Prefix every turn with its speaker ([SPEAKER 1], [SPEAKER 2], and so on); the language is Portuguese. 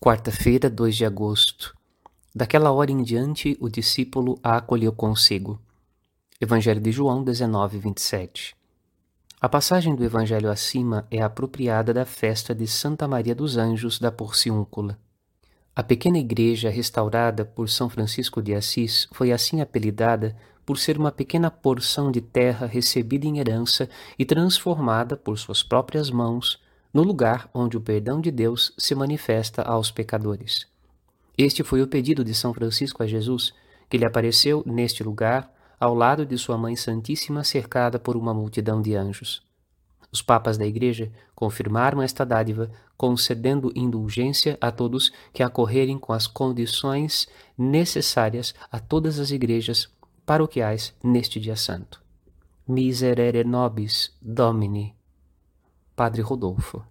[SPEAKER 1] Quarta-feira, 2 de agosto. Daquela hora em diante, o discípulo a acolheu consigo. Evangelho de João 19, 27. A passagem do Evangelho acima é apropriada da festa de Santa Maria dos Anjos da Porciúncula. A pequena igreja restaurada por São Francisco de Assis foi assim apelidada por ser uma pequena porção de terra recebida em herança e transformada por suas próprias mãos no lugar onde o perdão de Deus se manifesta aos pecadores. Este foi o pedido de São Francisco a Jesus, que lhe apareceu neste lugar, ao lado de sua Mãe Santíssima, cercada por uma multidão de anjos. Os papas da Igreja confirmaram esta dádiva, concedendo indulgência a todos que acorrerem com as condições necessárias a todas as igrejas paroquiais neste dia santo. Miserere nobis Domini Padre Rodolfo.